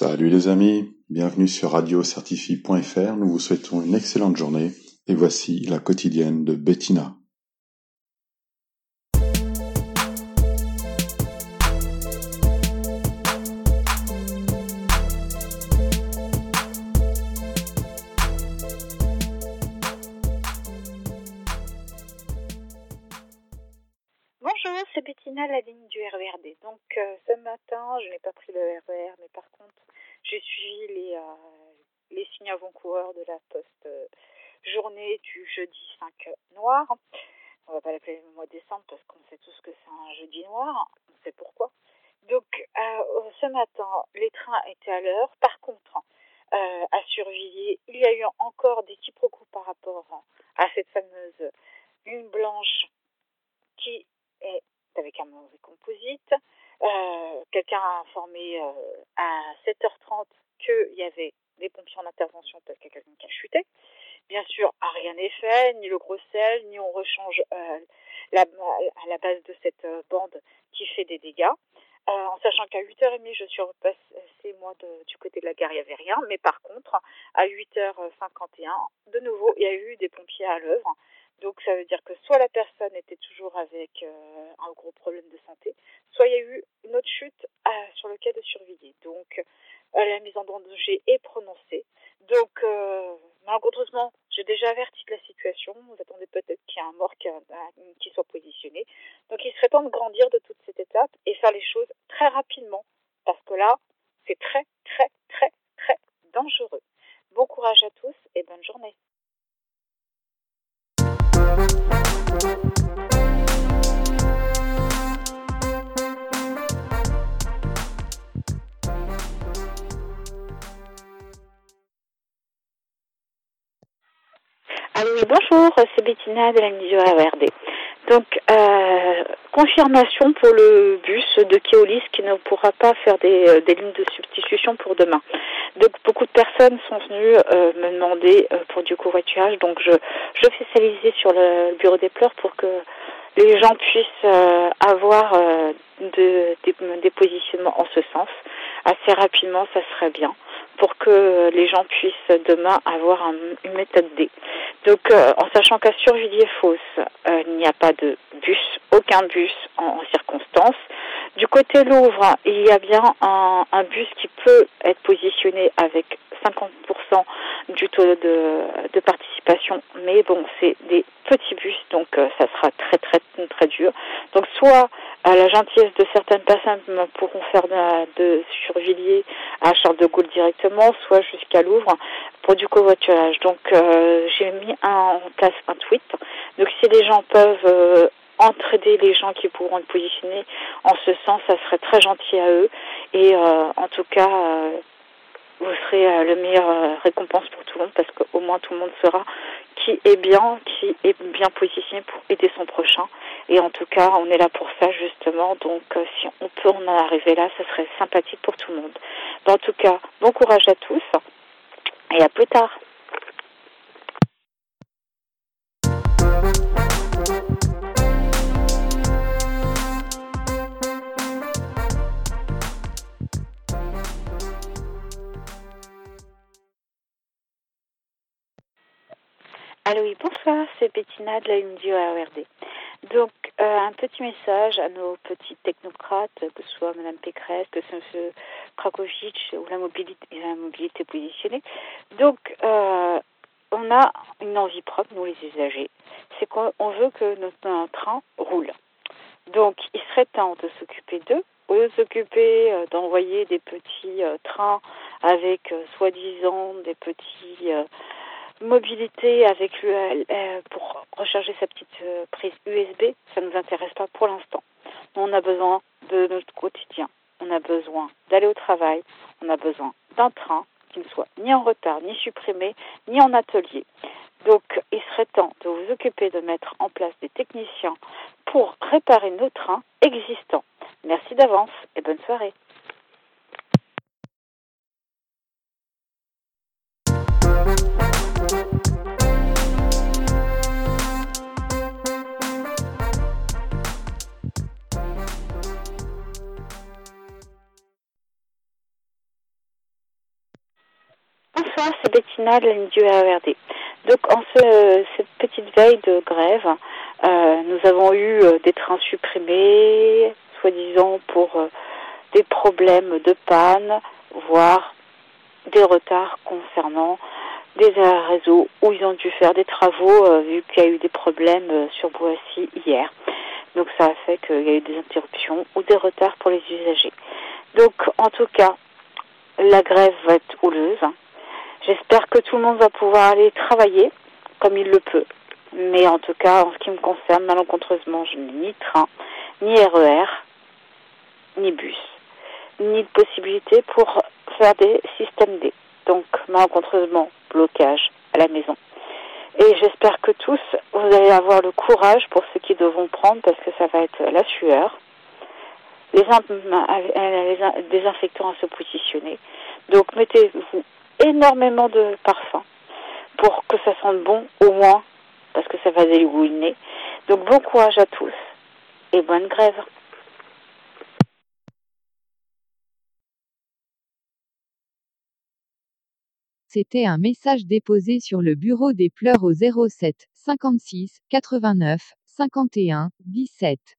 Salut les amis, bienvenue sur radiocertifie.fr. Nous vous souhaitons une excellente journée et voici la quotidienne de Bettina. C'est Bettina, la ligne du RERD. Donc euh, ce matin, je n'ai pas pris le RER, mais par contre, j'ai suivi les, euh, les signes avant-coureurs de la poste euh, du jeudi 5 noir. On va pas l'appeler le mois de décembre parce qu'on sait tous que c'est un jeudi noir, on sait pourquoi. Donc ce matin, les trains étaient à l'heure. Par contre, à surveiller, il y a eu encore des quiproquos par rapport à cette fameuse ligne blanche qui est avec un mauvais composite. Euh, Quelqu'un a informé euh, à 7h30 qu'il y avait des pompiers en intervention parce qu'il y a quelqu'un qui a chuté. Bien sûr, rien n'est fait, ni le gros sel, ni on rechange euh, la, à la base de cette bande qui fait des dégâts. En sachant qu'à 8h30, je suis repassée, moi, de, du côté de la gare, il n'y avait rien. Mais par contre, à 8h51, de nouveau, il y a eu des pompiers à l'œuvre. Donc ça veut dire que soit la personne était toujours avec euh, un gros problème de santé, soit il y a eu une autre chute euh, sur le quai de Survilliers. Donc euh, la mise en danger est prononcée. Donc euh, malheureusement, j'ai déjà averti de la situation. Vous attendez peut-être qu'il y ait un mort qui, qui soit positionné. Donc il serait temps de grandir de toute cette étape et faire les choses très rapidement. Parce que là, c'est très, très, très, Oui, bonjour, c'est Bettina de la Mission RERD. Donc, euh, confirmation pour le bus de Keolis qui ne pourra pas faire des, euh, lignes de substitution pour demain. Donc, beaucoup de personnes sont venues euh, me demander euh, pour du covoiturage. Donc, je, je fais saliser sur le bureau des pleurs pour que les gens puissent avoir de, des, des positionnements en ce sens. Assez rapidement, ça serait bien pour que les gens puissent demain avoir un, une méthode D. Donc, euh, en sachant qu'à Survilliers-Fosse, euh, il n'y a pas de bus, aucun bus en, circonstance. Du côté Louvre, il y a bien un, bus qui peut être positionné avec 50% du taux de, de, participation, mais bon, c'est des petits bus, donc euh, ça sera très très très dur. Donc, soit à la gentillesse de certaines personnes pourront faire de, de Survilliers à Charles de Gaulle directement, soit jusqu'à Louvre du covoiturage. Donc euh, j'ai mis un, en place un tweet. Donc si les gens peuvent euh, entraider les gens qui pourront être positionnés en ce sens, ça serait très gentil à eux. Et euh, en tout cas, vous serez le meilleur récompense pour tout le monde parce qu'au moins tout le monde saura qui est bien, qui est bien positionné pour aider son prochain. Et en tout cas, on est là pour ça justement. Donc, euh, si on peut en arriver là, ça serait sympathique pour tout le monde. En tout cas, bon courage à tous et à plus tard. Allô, oui, bonsoir, c'est Bettina de la Undio AERD. Donc, euh, un petit message à nos petits technocrates, que ce soit Mme Pécresse, que ce soit M. Krakowicz ou la mobilité, la mobilité positionnée. Donc, euh, on a une envie propre, nous les usagers, c'est qu'on veut que notre train roule. Donc, il serait temps de s'occuper d'eux, au lieu de s'occuper euh, d'envoyer des petits trains avec, soi-disant, des petits mobilité avec euh, pour recharger sa petite euh, prise USB, ça ne nous intéresse pas pour l'instant. On a besoin de notre quotidien. On a besoin d'aller au travail. On a besoin d'un train qui ne soit ni en retard, ni supprimé, ni en atelier. Donc, il serait temps de vous occuper de mettre en place des techniciens pour réparer nos trains existants. Merci d'avance et bonne soirée. C'est Bettina de la du AERD. Donc en ce, cette petite veille de grève, euh, nous avons eu euh, des trains supprimés, soi-disant pour euh, des problèmes de panne, voire des retards concernant des réseaux où ils ont dû faire des travaux vu qu'il y a eu des problèmes sur Boissy hier. Donc ça a fait qu'il y a eu des interruptions ou des retards pour les usagers. Donc en tout cas, la grève va être houleuse. J'espère que tout le monde va pouvoir aller travailler comme il le peut. Mais en tout cas, en ce qui me concerne, malencontreusement, je n'ai ni train, ni RER, ni bus, ni de possibilité pour faire des systèmes D. Donc, malencontreusement, blocage à la maison. Et j'espère que tous, vous allez avoir le courage pour ceux qui devront prendre, parce que ça va être la sueur, les, les désinfectants à se positionner. Donc, mettez-vous énormément de parfum pour que ça sente bon, au moins, parce que ça va dégouiner. Donc, bon courage à tous et bonne grève. C'était un message déposé sur le bureau des pleurs au 07 56 89 51 17.